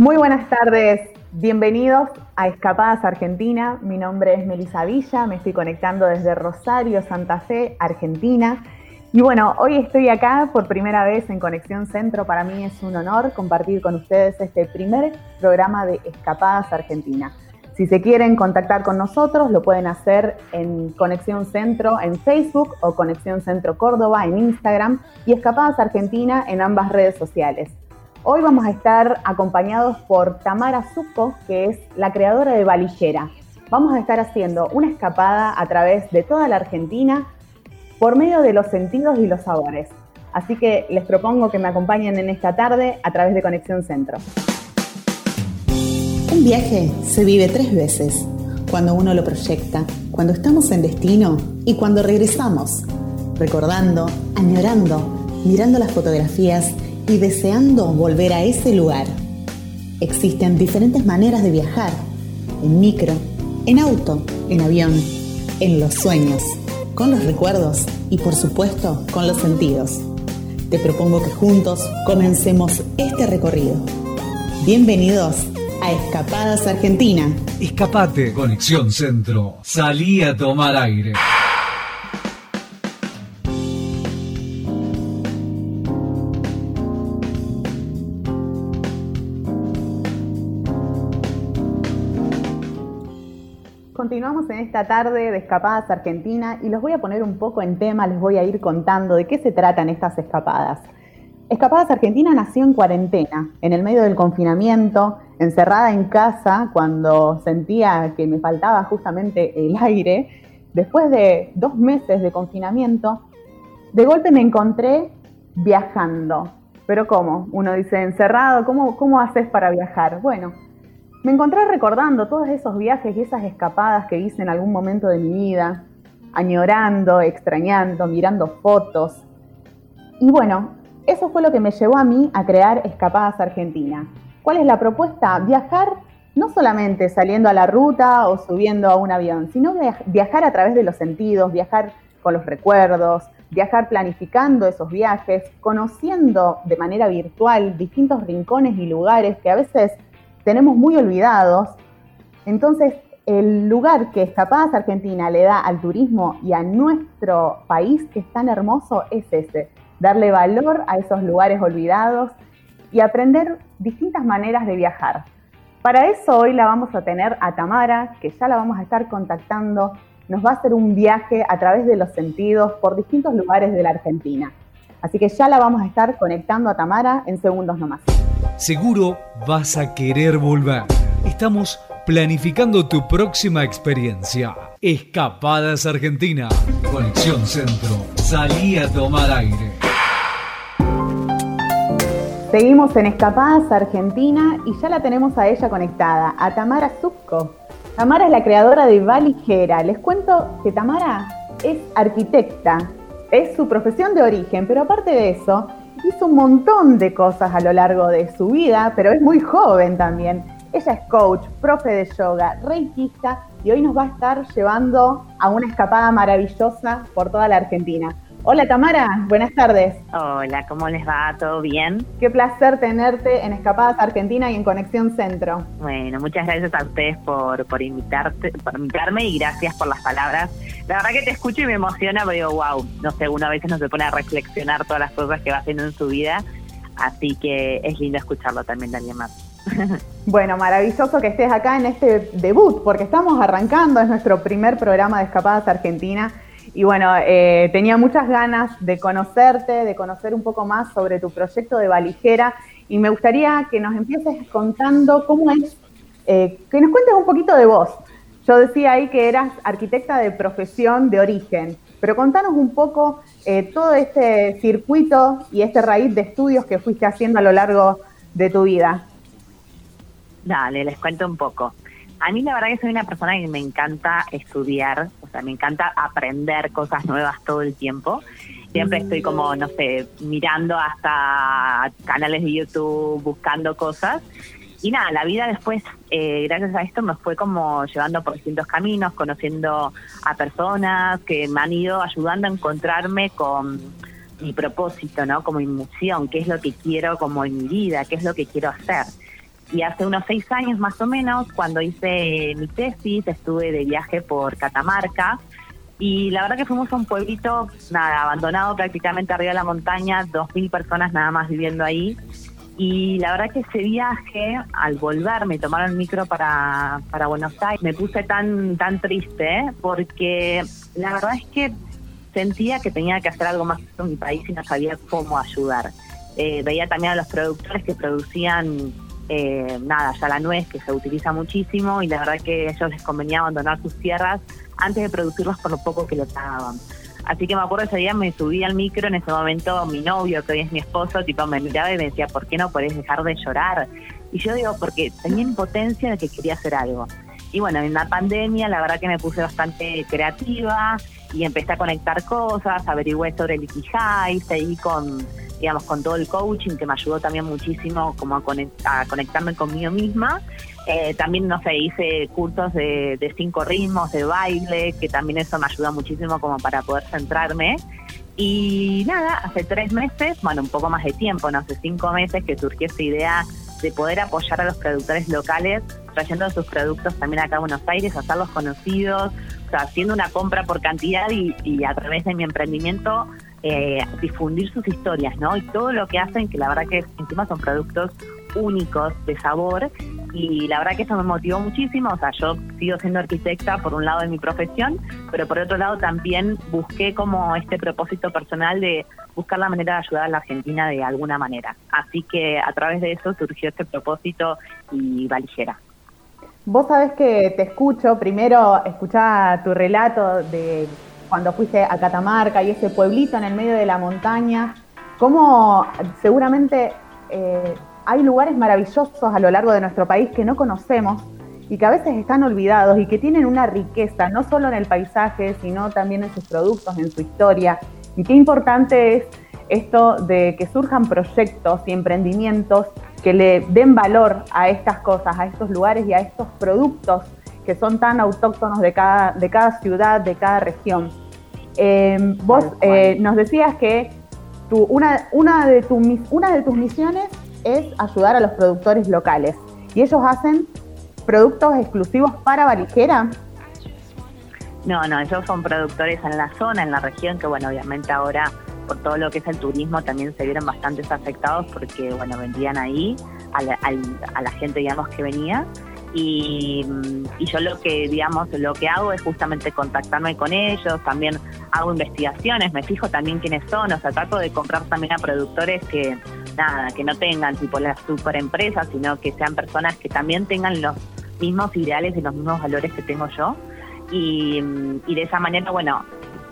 Muy buenas tardes, bienvenidos a Escapadas Argentina. Mi nombre es Melisa Villa, me estoy conectando desde Rosario, Santa Fe, Argentina. Y bueno, hoy estoy acá por primera vez en Conexión Centro. Para mí es un honor compartir con ustedes este primer programa de Escapadas Argentina. Si se quieren contactar con nosotros, lo pueden hacer en Conexión Centro en Facebook o Conexión Centro Córdoba en Instagram y Escapadas Argentina en ambas redes sociales. Hoy vamos a estar acompañados por Tamara Zucco, que es la creadora de Valillera. Vamos a estar haciendo una escapada a través de toda la Argentina por medio de los sentidos y los sabores. Así que les propongo que me acompañen en esta tarde a través de Conexión Centro. Un viaje se vive tres veces, cuando uno lo proyecta, cuando estamos en destino y cuando regresamos, recordando, añorando, mirando las fotografías y deseando volver a ese lugar. Existen diferentes maneras de viajar, en micro, en auto, en avión, en los sueños, con los recuerdos y por supuesto con los sentidos. Te propongo que juntos comencemos este recorrido. Bienvenidos a Escapadas Argentina. Escapate, Conexión Centro. Salí a tomar aire. Continuamos en esta tarde de Escapadas Argentina y los voy a poner un poco en tema, les voy a ir contando de qué se tratan estas escapadas. Escapadas Argentina nació en cuarentena, en el medio del confinamiento, encerrada en casa cuando sentía que me faltaba justamente el aire. Después de dos meses de confinamiento, de golpe me encontré viajando. Pero ¿cómo? Uno dice, encerrado, ¿cómo, cómo haces para viajar? Bueno, me encontré recordando todos esos viajes y esas escapadas que hice en algún momento de mi vida, añorando, extrañando, mirando fotos. Y bueno, eso fue lo que me llevó a mí a crear Escapadas Argentina. ¿Cuál es la propuesta? Viajar no solamente saliendo a la ruta o subiendo a un avión, sino viajar a través de los sentidos, viajar con los recuerdos, viajar planificando esos viajes, conociendo de manera virtual distintos rincones y lugares que a veces tenemos muy olvidados. Entonces, el lugar que Escapadas Argentina le da al turismo y a nuestro país, que es tan hermoso, es ese. Darle valor a esos lugares olvidados y aprender distintas maneras de viajar. Para eso hoy la vamos a tener a Tamara, que ya la vamos a estar contactando. Nos va a hacer un viaje a través de los sentidos por distintos lugares de la Argentina. Así que ya la vamos a estar conectando a Tamara en segundos nomás. Seguro vas a querer volver. Estamos planificando tu próxima experiencia. Escapadas Argentina. Conexión Centro. Salí a tomar aire. Seguimos en Escapadas Argentina y ya la tenemos a ella conectada, a Tamara Zucco. Tamara es la creadora de Valijera. Les cuento que Tamara es arquitecta, es su profesión de origen, pero aparte de eso, hizo un montón de cosas a lo largo de su vida, pero es muy joven también. Ella es coach, profe de yoga, reikista y hoy nos va a estar llevando a una escapada maravillosa por toda la Argentina. Hola Tamara, buenas tardes. Hola, ¿cómo les va? ¿Todo bien? Qué placer tenerte en Escapadas Argentina y en Conexión Centro. Bueno, muchas gracias a ustedes por, por, invitarte, por invitarme y gracias por las palabras. La verdad que te escucho y me emociona, pero digo, wow, no sé, uno a veces no se pone a reflexionar todas las cosas que va haciendo en su vida, así que es lindo escucharlo también de alguien más. Bueno, maravilloso que estés acá en este debut, porque estamos arrancando, es nuestro primer programa de Escapadas Argentina y bueno, eh, tenía muchas ganas de conocerte, de conocer un poco más sobre tu proyecto de valijera y me gustaría que nos empieces contando cómo es, eh, que nos cuentes un poquito de vos. Yo decía ahí que eras arquitecta de profesión de origen, pero contanos un poco eh, todo este circuito y este raíz de estudios que fuiste haciendo a lo largo de tu vida. Dale, les cuento un poco. A mí la verdad que soy una persona que me encanta estudiar, o sea, me encanta aprender cosas nuevas todo el tiempo. Siempre estoy como, no sé, mirando hasta canales de YouTube, buscando cosas. Y nada, la vida después, eh, gracias a esto, me fue como llevando por distintos caminos, conociendo a personas que me han ido ayudando a encontrarme con mi propósito, ¿no? Como mi misión, qué es lo que quiero como en mi vida, qué es lo que quiero hacer. Y hace unos seis años más o menos, cuando hice mi tesis, estuve de viaje por Catamarca y la verdad que fuimos a un pueblito, nada, abandonado prácticamente arriba de la montaña, dos mil personas nada más viviendo ahí. Y la verdad que ese viaje, al volverme y tomar el micro para, para Buenos Aires, me puse tan, tan triste, porque la verdad es que sentía que tenía que hacer algo más en mi país y no sabía cómo ayudar. Eh, veía también a los productores que producían eh, nada, ya la nuez que se utiliza muchísimo y la verdad que a ellos les convenía abandonar sus tierras antes de producirlos por lo poco que lo pagaban. Así que me acuerdo ese día me subí al micro, en ese momento mi novio, que hoy es mi esposo, tipo me miraba y me decía, ¿por qué no podés dejar de llorar? Y yo digo, porque tenía impotencia de que quería hacer algo. Y bueno, en la pandemia la verdad que me puse bastante creativa y empecé a conectar cosas, averigüé sobre el Ikigai, seguí con digamos, con todo el coaching que me ayudó también muchísimo como a, conectarme conmigo misma. Eh, también, no sé, hice cursos de, cinco ritmos, de baile, que también eso me ayuda muchísimo como para poder centrarme. Y nada, hace tres meses, bueno, un poco más de tiempo, no hace cinco meses que surgió esta idea de poder apoyar a los productores locales, trayendo sus productos también acá a Buenos Aires, hacerlos conocidos, haciendo una compra por cantidad y, y a través de mi emprendimiento eh, difundir sus historias, ¿no? Y todo lo que hacen, que la verdad que encima son productos únicos de sabor y la verdad que eso me motivó muchísimo, o sea, yo sigo siendo arquitecta por un lado de mi profesión, pero por otro lado también busqué como este propósito personal de buscar la manera de ayudar a la Argentina de alguna manera. Así que a través de eso surgió este propósito y valijera. Vos sabés que te escucho, primero escuchaba tu relato de cuando fuiste a Catamarca y ese pueblito en el medio de la montaña, cómo seguramente eh, hay lugares maravillosos a lo largo de nuestro país que no conocemos y que a veces están olvidados y que tienen una riqueza, no solo en el paisaje, sino también en sus productos, en su historia. Y qué importante es esto de que surjan proyectos y emprendimientos que le den valor a estas cosas, a estos lugares y a estos productos que son tan autóctonos de cada, de cada ciudad, de cada región. Eh, vos eh, nos decías que tu, una, una, de tu, una de tus misiones es ayudar a los productores locales y ellos hacen productos exclusivos para valijera. No, no, ellos son productores en la zona, en la región, que bueno, obviamente ahora por todo lo que es el turismo también se vieron bastante afectados porque bueno, vendían ahí a la, a la gente, digamos, que venía y, yo lo que digamos lo que hago es justamente contactarme con ellos también hago investigaciones me fijo también quiénes son o sea trato de comprar también a productores que nada que no tengan tipo las super empresas sino que sean personas que también tengan los mismos ideales y los mismos valores que tengo yo y, y de esa manera bueno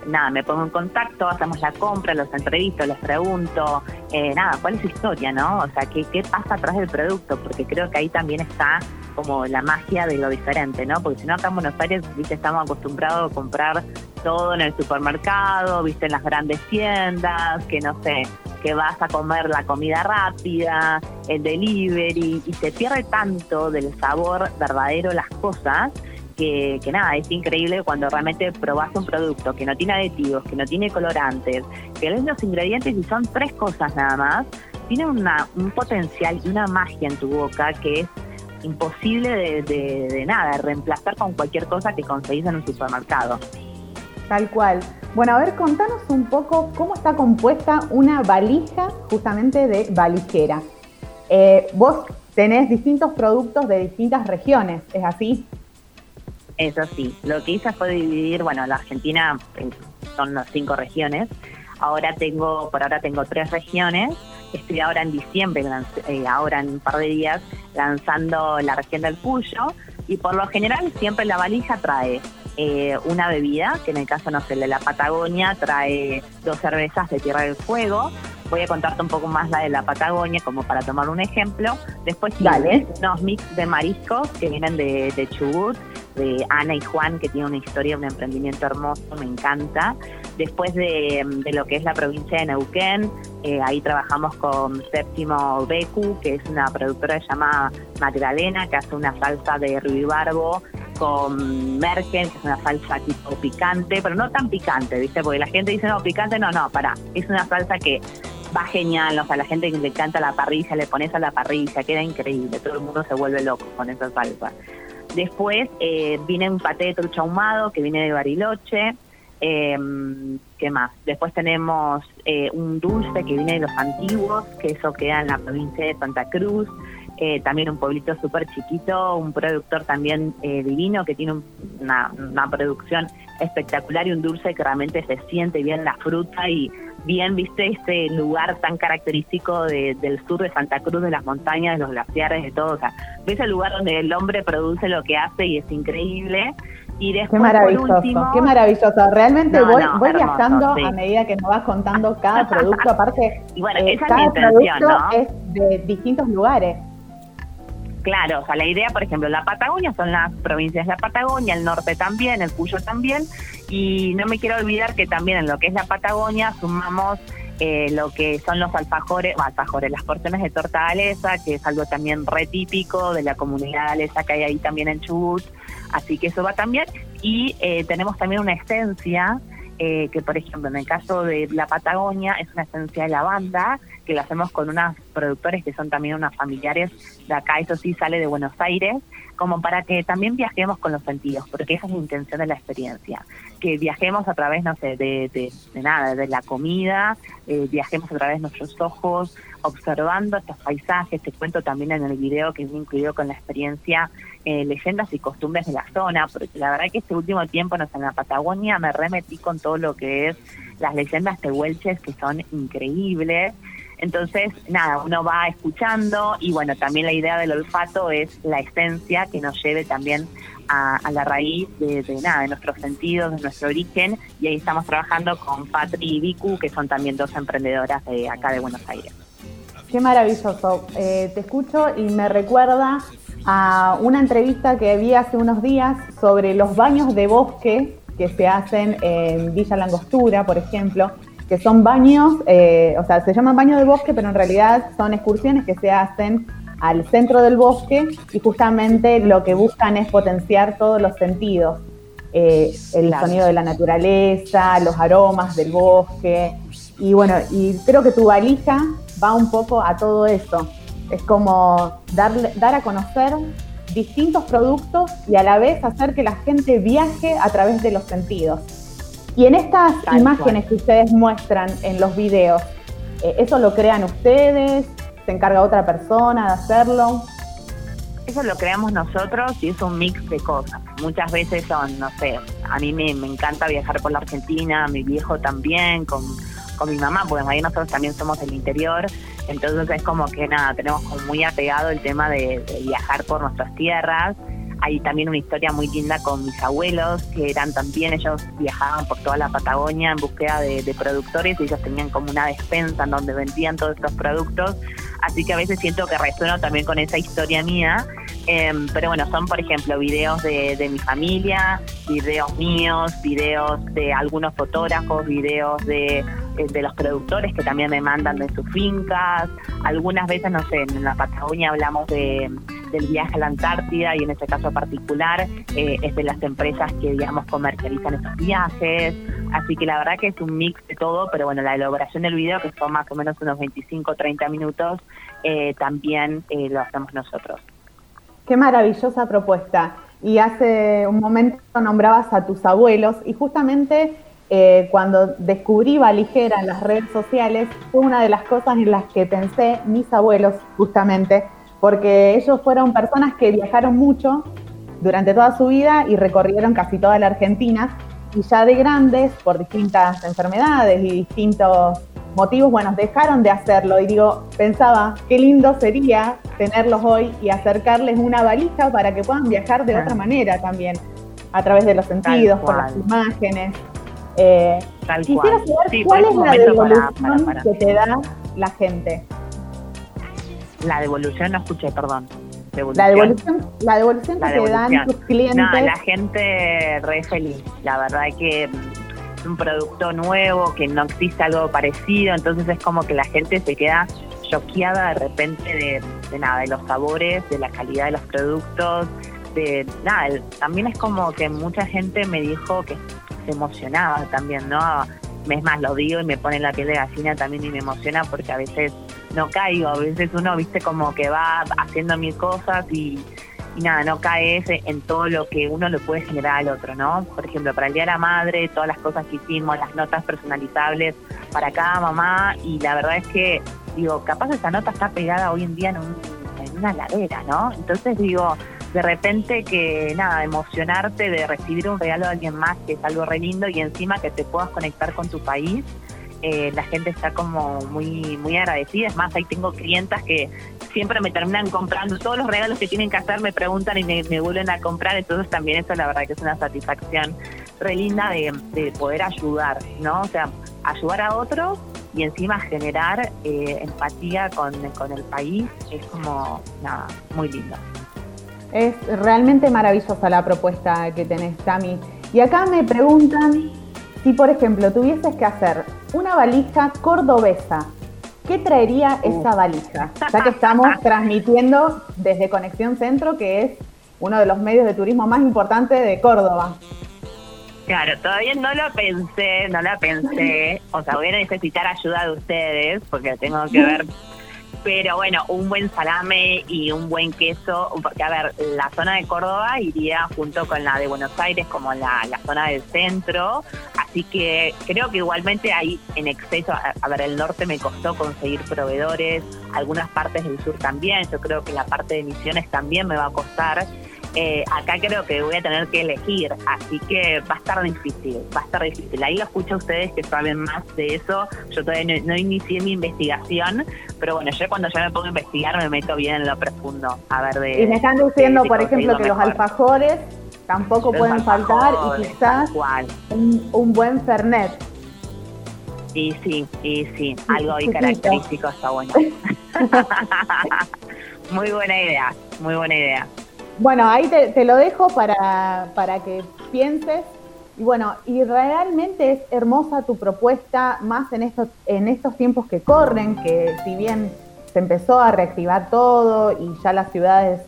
nada, me pongo en contacto, hacemos la compra, los entrevisto, les pregunto, eh, nada, cuál es su historia, ¿no? O sea, ¿qué, qué pasa atrás del producto, porque creo que ahí también está como la magia de lo diferente, ¿no? Porque si no acá en Buenos Aires, viste, estamos acostumbrados a comprar todo en el supermercado, viste, en las grandes tiendas, que no sé, que vas a comer la comida rápida, el delivery, y se pierde tanto del sabor verdadero las cosas que, nada, es increíble cuando realmente probás un producto que no tiene aditivos, que no tiene colorantes, que ves los ingredientes y son tres cosas nada más, tiene una, un potencial y una magia en tu boca que es imposible de, de, nada, reemplazar con cualquier cosa que conseguís en un supermercado. Tal cual. Bueno, a ver, contanos un poco cómo está compuesta una valija justamente de valijera. Eh, vos tenés distintos productos de distintas regiones, ¿es así? Eso sí, lo que hice fue dividir, bueno, la Argentina eh, son las cinco regiones. Ahora tengo, por ahora tengo tres regiones. Estoy ahora en diciembre, eh, ahora en un par de días, lanzando la región del Puyo. Y por lo general siempre la valija trae eh, una bebida, que en el caso, no sé, de la Patagonia trae dos cervezas de Tierra del Fuego. Voy a contarte un poco más la de la Patagonia, como para tomar un ejemplo. Después tiene unos mix de mariscos que vienen de, de Chubut, de Ana y Juan, que tiene una historia, un emprendimiento hermoso, me encanta. Después de, lo que es la provincia de Neuquén, eh, ahí trabajamos con Séptimo Becu, que es una productora llamada Magdalena, que hace una salsa de ruibarbo con merken, que es una salsa tipo picante, pero no tan picante, ¿viste? Porque la gente dice, no, picante, no, no, para. Es una salsa que va genial, o sea, la gente le encanta la parrilla, le pones a la parrilla, queda increíble, todo el mundo se vuelve loco con esa salsa. Después eh, viene un paté de trucha ahumado que viene de Bariloche. Eh, ¿Qué más? Después tenemos eh, un dulce que viene de los antiguos, que eso queda en la provincia de Santa Cruz. Eh, también un pueblito súper chiquito, un productor también eh, divino que tiene una, producción espectacular y un dulce que realmente se siente bien la fruta y bien, viste, este lugar tan característico del sur de Santa Cruz, de las montañas, de los glaciares, de todo. O sea, ves el lugar donde el hombre produce lo que hace y es increíble. Y después, qué maravilloso, qué maravilloso. Realmente voy, voy viajando a medida que nos vas contando cada producto. Aparte, y bueno, eh, esa cada es mi intención, ¿no? es de distintos lugares. Claro, o sea, la idea, por ejemplo, la Patagonia son las provincias de la Patagonia, el norte también, el Cuyo también, y no me quiero olvidar que también en lo que es la Patagonia sumamos eh, lo que son los alfajores, alfajores, las porciones de torta galesa, que es algo también re típico de la comunidad galesa que hay ahí también en Chubut, así que eso va también, y eh, tenemos también una esencia eh, que por ejemplo en el caso de la Patagonia es una esencia de lavanda que la hacemos con unas productores que son también unas familiares de acá, eso sí sale de Buenos Aires, como para que también viajemos con los sentidos, porque esa es la intención de la experiencia, que viajemos a través, no sé, de, nada, de la comida, eh, viajemos a través de nuestros ojos, observando estos paisajes, te cuento también en el video que viene incluido con la experiencia eh, leyendas y costumbres de la zona, porque la verdad que este último tiempo no en la Patagonia me remetí con todo lo que es las leyendas tehuelches que son increíbles, entonces, nada, uno va escuchando y bueno, también la idea del olfato es la esencia que nos lleve también a, la raíz de, nada, de nuestros sentidos, de nuestro origen y ahí estamos trabajando con Patri y Vicu, que son también dos emprendedoras de acá de Buenos Aires. Qué maravilloso. Eh, te escucho y me recuerda a una entrevista que vi hace unos días sobre los baños de bosque que se hacen en Villa Langostura, por ejemplo, que son baños, eh, o sea, se llaman baños de bosque, pero en realidad son excursiones que se hacen al centro del bosque y justamente lo que buscan es potenciar todos los sentidos. Eh, el sonido de la naturaleza, los aromas del bosque. Y bueno, y creo que tu valija va un poco a todo eso. Es como darle, dar a conocer distintos productos y a la vez hacer que la gente viaje a través de los sentidos. Y en estas imágenes que ustedes muestran en los videos, eh, ¿eso lo crean ustedes? ¿Se encarga otra persona de hacerlo? Eso lo creamos nosotros y es un mix de cosas. Muchas veces son, no sé, a mí me, encanta viajar por la Argentina, mi viejo también, con, mi mamá, porque ahí nosotros también somos del interior, entonces es como que nada, tenemos como muy apegado el tema de viajar por nuestras tierras hay también una historia muy linda con mis abuelos, que eran también, ellos viajaban por toda la Patagonia en búsqueda de, productores y ellos tenían como una despensa en donde vendían todos estos productos. Así que a veces siento que resueno también con esa historia mía. Em, pero bueno, son por ejemplo videos de, de, mi familia, videos míos, videos de algunos fotógrafos, videos de, eh, de los productores que también me mandan de sus fincas. Algunas veces, no sé, en la Patagonia hablamos de del viaje a la Antártida y en este caso particular eh, es de las empresas que, digamos, comercializan esos viajes. Así que la verdad que es un mix de todo, pero bueno, la elaboración del video, que son más o menos unos 25 30 minutos, eh, también eh, lo hacemos nosotros. Qué maravillosa propuesta. Y hace un momento nombrabas a tus abuelos y justamente cuando descubrí Valijera en las redes sociales fue una de las cosas en las que pensé mis abuelos justamente porque ellos fueron personas que viajaron mucho durante toda su vida y recorrieron casi toda la Argentina. Y ya de grandes, por distintas enfermedades y distintos motivos, bueno, dejaron de hacerlo. Y digo, pensaba, qué lindo sería tenerlos hoy y acercarles una valija para que puedan viajar de otra manera también, a través de los sentidos, por las imágenes. Eh, quisiera saber cuál es la devolución que te da la gente. La devolución, no escuché, perdón. La devolución, la devolución que te dan tus clientes. No, la gente re feliz. La verdad es que es mm, un producto nuevo, que no existe algo parecido, entonces es como que la gente se queda choqueada de repente de, nada, de los sabores, de la calidad de los productos, de nada, también es como que mucha gente me dijo que se emocionaba también, ¿no? es más, lo digo y me pone la piel de gallina también y me emociona porque a veces no caigo, a veces uno, viste, como que va haciendo mil cosas y, nada, no cae en todo lo que uno le puede generar al otro, ¿no? Por ejemplo, para el Día de la Madre, todas las cosas que hicimos, las notas personalizables para cada mamá y la verdad es que, digo, capaz esa nota está pegada hoy en día en, en una ladera, ¿no? Entonces digo, de repente que nada, emocionarte de recibir un regalo de alguien más, que es algo re lindo y encima que te puedas conectar con tu país. Eh, la gente está como muy muy agradecida. Es más, ahí tengo clientas que siempre me terminan comprando todos los regalos que tienen que hacer, me preguntan y me, vuelven a comprar. Entonces también eso la verdad que es una satisfacción re linda de, poder ayudar, ¿no? O sea, ayudar a otros y encima generar eh, empatía con, con el país es como, nada, muy lindo. Es realmente maravillosa la propuesta que tenés, Tami. Y acá me preguntan si, por ejemplo, tuvieses que hacer una valija cordobesa, ¿qué traería esa valija? Ya que estamos transmitiendo desde Conexión Centro, que es uno de los medios de turismo más importantes de Córdoba. Claro, todavía no lo pensé, no la pensé. O sea, voy a necesitar ayuda de ustedes porque tengo que ver pero bueno, un buen salame y un buen queso, porque a ver, la zona de Córdoba iría junto con la de Buenos Aires como la, zona del centro, así que creo que igualmente hay en exceso, a, ver, el norte me costó conseguir proveedores, algunas partes del sur también, yo creo que la parte de Misiones también me va a costar. Eh, acá creo que voy a tener que elegir, así que va a estar difícil, va a estar difícil. Ahí lo escucho a ustedes que saben más de eso. Yo todavía no, inicié mi investigación, pero bueno, yo cuando ya me pongo a investigar me meto bien en lo profundo. A ver de. Y me están diciendo, por ejemplo, que los alfajores tampoco pueden faltar y quizás un, buen fernet. Y sí, y sí, algo ahí característico está bueno. muy buena idea, muy buena idea. Bueno, ahí te, lo dejo para, para, que pienses. Y bueno, y realmente es hermosa tu propuesta, más en estos, en estos tiempos que corren, que si bien se empezó a reactivar todo y ya las ciudades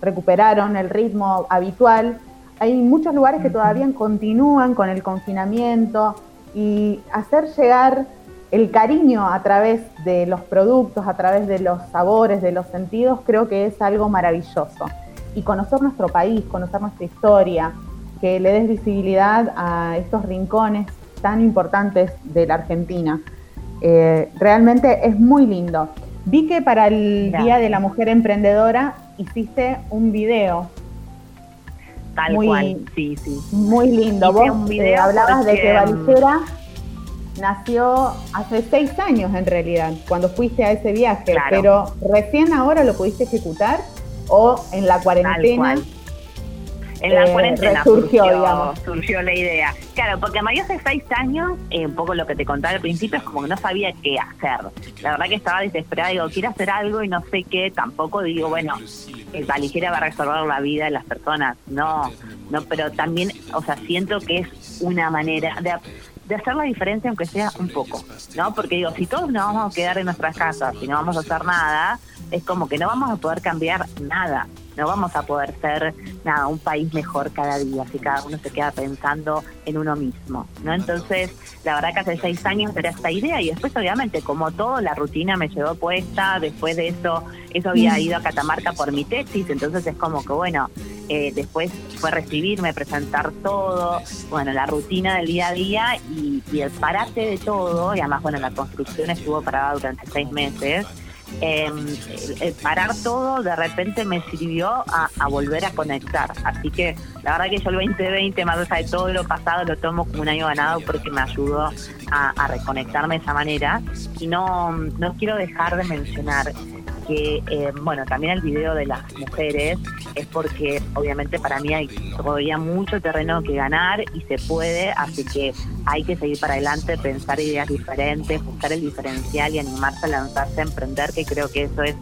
recuperaron el ritmo habitual, hay muchos lugares que todavía continúan con el confinamiento y hacer llegar el cariño a través de los productos, a través de los sabores, de los sentidos, creo que es algo maravilloso y conocer nuestro país, conocer nuestra historia, que le des visibilidad a estos rincones tan importantes de la Argentina. Eh, realmente es muy lindo. Vi que para el Día de la Mujer Emprendedora hiciste un video. Tal cual, sí, sí. Muy lindo. Vos eh, hablabas de que Valijera nació hace seis años en realidad, cuando fuiste a ese viaje, pero recién ahora lo pudiste ejecutar o en la cuarentena. En la eh, cuarentena surgió, surgió, la idea. Claro, porque María hace seis años, eh, un poco lo que te contaba al principio, es como que no sabía qué hacer. La verdad que estaba desesperada, digo, quiero hacer algo y no sé qué, tampoco digo, bueno, el valijera va a resolver la vida de las personas. No, no, pero también, o sea, siento que es una manera de, de hacer la diferencia, aunque sea un poco, ¿no? Porque digo, si todos nos vamos a quedar en nuestras casas y no vamos a hacer nada, es como que no vamos a poder cambiar nada, no vamos a poder ser nada, un país mejor cada día si cada uno se queda pensando en uno mismo, ¿no? Entonces, la verdad que hace seis años era esta idea y después obviamente como todo la rutina me llevó puesta, después de eso, eso había mm. ido a Catamarca por mi tesis, entonces es como que bueno, eh, después fue recibirme, presentar todo, bueno, la rutina del día a día y, el parate de todo, y además bueno, la construcción estuvo parada durante seis meses eh, parar todo de repente me sirvió a, volver a conectar. Así que la verdad que yo el 2020, más allá de todo lo pasado, lo tomo como un año ganado porque me ayudó a, a reconectarme de esa manera. Y no, no quiero dejar de mencionar que, eh, bueno, también el video de las mujeres es porque obviamente para mí hay todavía mucho terreno que ganar y se puede, así que hay que seguir para adelante, pensar ideas diferentes, buscar el diferencial y animarse a lanzarse a emprender, que creo que eso es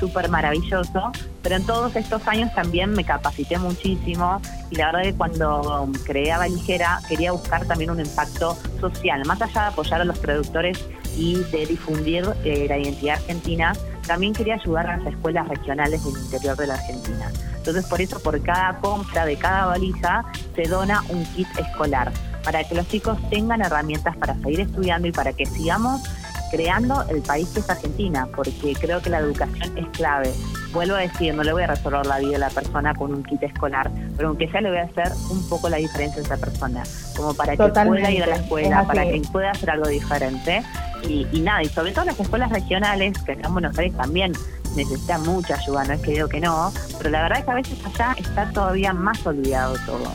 súper maravilloso, pero en todos estos años también me capacité muchísimo y la verdad que cuando creé a Valijera quería buscar también un impacto social, más allá de apoyar a los productores y de difundir eh, la identidad argentina, también quería ayudar a las escuelas regionales del interior de la Argentina. Entonces, por eso, por cada compra de cada valija, se dona un kit escolar. para que los chicos tengan herramientas para seguir estudiando y para que sigamos creando el país que es Argentina, porque creo que la educación es clave. Vuelvo a decir, no le voy a resolver la vida a la persona con un kit escolar, pero aunque sea le voy a hacer un poco la diferencia a esa persona, como para que pueda ir a la escuela, para que pueda hacer algo diferente. Y, y, nada, y sobre todo las escuelas regionales, que acá en Buenos Aires también necesitan mucha ayuda, no es que digo que no, pero la verdad es que a veces allá está todavía más olvidado todo.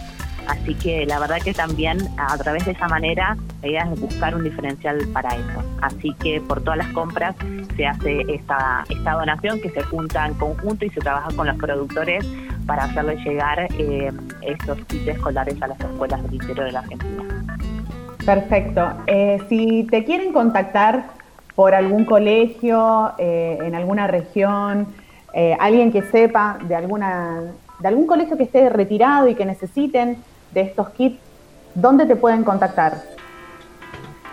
Así que la verdad que también a través de esa manera la idea es buscar un diferencial para eso. Así que por todas las compras se hace esta, esta donación que se junta en conjunto y se trabaja con los productores para hacerle llegar eh, estos kits escolares a las escuelas del interior de la Argentina. Perfecto. Eh, si te quieren contactar por algún colegio, eh, en alguna región, alguien que sepa de alguna de algún colegio que esté retirado y que necesiten de estos kits, ¿dónde te pueden contactar?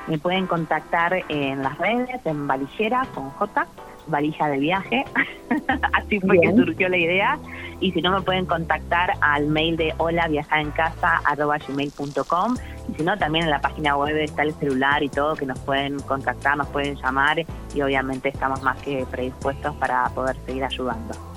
Me pueden contactar en las redes, en Valillera con J, valija de viaje, así fue que surgió la idea, y si no me pueden contactar al mail de hola en casa gmail.com y si no también en la página web está el celular y todo que nos pueden contactar, nos pueden llamar. Y obviamente estamos más que predispuestos para poder seguir ayudando.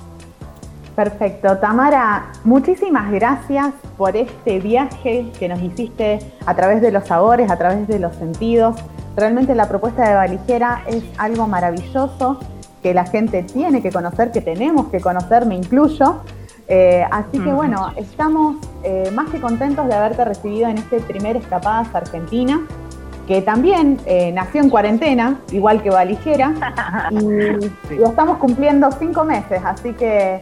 Perfecto. Tamara, muchísimas gracias por este viaje que nos hiciste a través de los sabores, a través de los sentidos. Realmente la propuesta de Valijera es algo maravilloso que la gente tiene que conocer, que tenemos que conocer, me incluyo. Eh, así que bueno, estamos eh, más que contentos de haberte recibido en este primer Escapadas Argentina, que también eh, nació en cuarentena, igual que Valijera, y lo estamos cumpliendo cinco meses, así que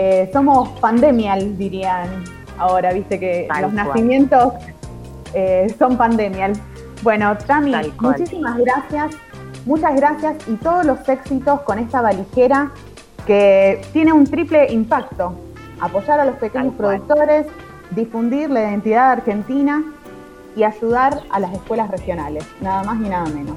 eh, somos pandemial, dirían ahora, viste que los nacimientos eh, son pandemial. Bueno, Tami, muchísimas gracias, muchas gracias y todos los éxitos con esta valijera que tiene un triple impacto. Apoyar a los pequeños productores, difundir la identidad argentina y ayudar a las escuelas regionales, nada más y nada menos.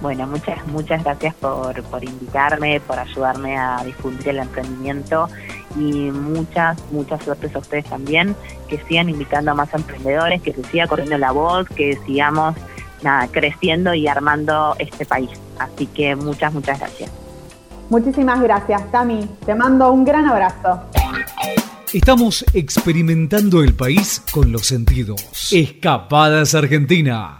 Bueno, muchas, muchas gracias por, por invitarme, por ayudarme a difundir el emprendimiento y muchas, muchas suertes a ustedes también, que sigan invitando a más emprendedores, que se siga corriendo la voz, que sigamos nada, creciendo y armando este país. Así que muchas, muchas gracias. Muchísimas gracias, Tami. Te mando un gran abrazo. Estamos experimentando el país con los sentidos. Escapadas Argentina.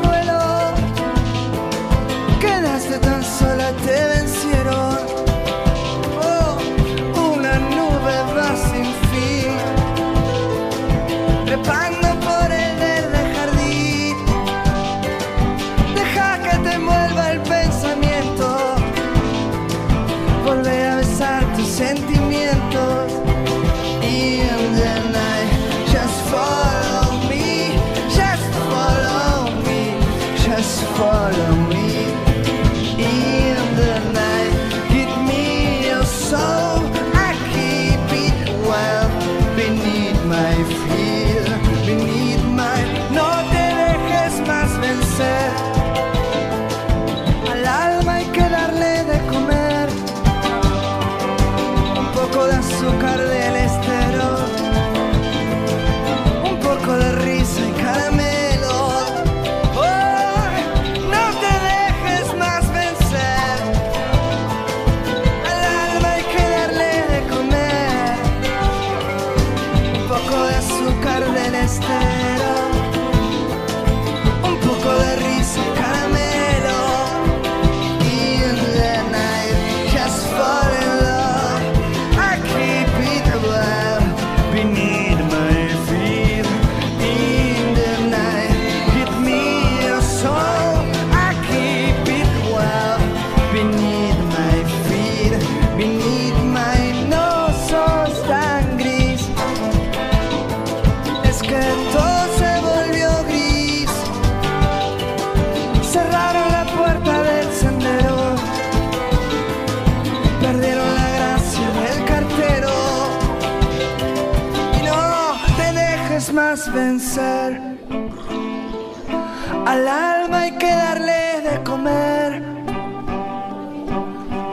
Al alma hay que darle de comer.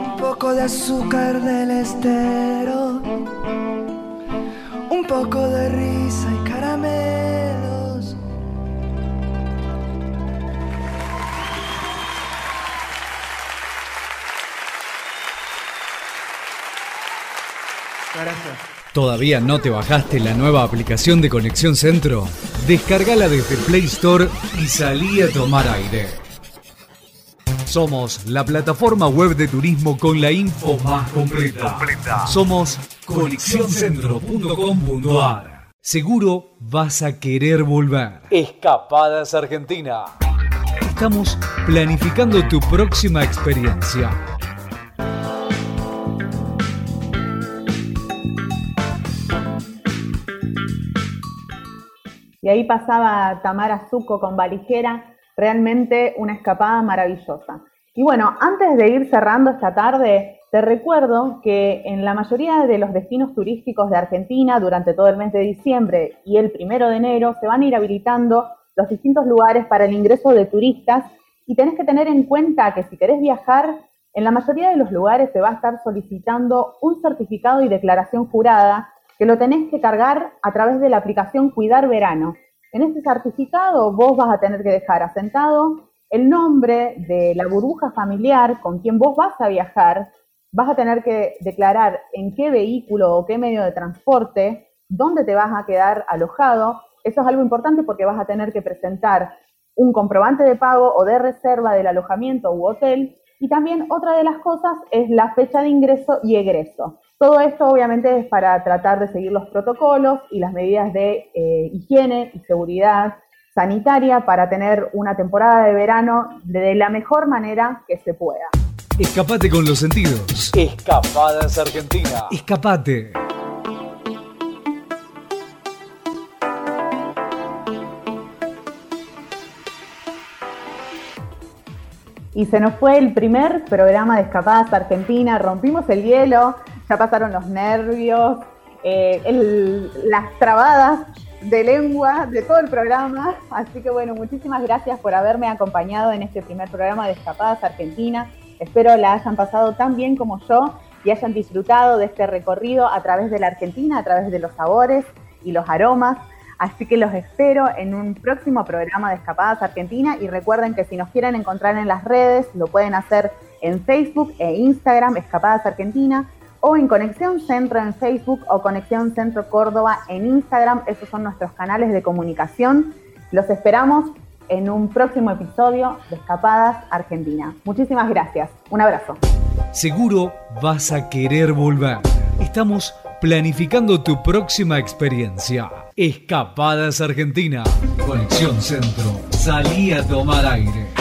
Un poco de azúcar del estero. Un poco de risa y ¿Todavía no te bajaste la nueva aplicación de Conexión Centro? Descárgala desde Play Store y salí a tomar aire. Somos la plataforma web de turismo con la info más completa. Somos conexióncentro.com.ar. Seguro vas a querer volver. Escapadas Argentina. Estamos planificando tu próxima experiencia. Y ahí pasaba Tamara Zuco con Valijera, realmente una escapada maravillosa. Y bueno, antes de ir cerrando esta tarde, te recuerdo que en la mayoría de los destinos turísticos de Argentina, durante todo el mes de diciembre y el primero de enero, se van a ir habilitando los distintos lugares para el ingreso de turistas y tenés que tener en cuenta que si querés viajar, en la mayoría de los lugares te va a estar solicitando un certificado y declaración jurada que lo tenés que cargar a través de la aplicación Cuidar Verano. En este certificado vos vas a tener que dejar asentado el nombre de la burbuja familiar con quien vos vas a viajar, vas a tener que declarar en qué vehículo o qué medio de transporte, dónde te vas a quedar alojado. Eso es algo importante porque vas a tener que presentar un comprobante de pago o de reserva del alojamiento u hotel. Y también otra de las cosas es la fecha de ingreso y egreso. Todo esto obviamente es para tratar de seguir los protocolos y las medidas de eh, higiene y seguridad sanitaria para tener una temporada de verano de la mejor manera que se pueda. Escapate con los sentidos. Escapadas Argentina. Escapate. Y se nos fue el primer programa de Escapadas Argentina, rompimos el hielo, ya pasaron los nervios, eh, el- las trabadas de lengua de todo el programa. Así que bueno, muchísimas gracias por haberme acompañado en este primer programa de Escapadas Argentina. Espero la hayan pasado tan bien como yo y hayan disfrutado de este recorrido a través de la Argentina, a través de los sabores y los aromas. Así que los espero en un próximo programa de Escapadas Argentina y recuerden que si nos quieren encontrar en las redes, lo pueden hacer en Facebook e Instagram, Escapadas Argentina, o en Conexión Centro en Facebook o Conexión Centro Córdoba en Instagram. Esos son nuestros canales de comunicación. Los esperamos en un próximo episodio de Escapadas Argentina. Muchísimas gracias. Un abrazo. Seguro vas a querer volver. Estamos planificando tu próxima experiencia. Escapadas Argentina. Conexión Centro. Salí a tomar aire.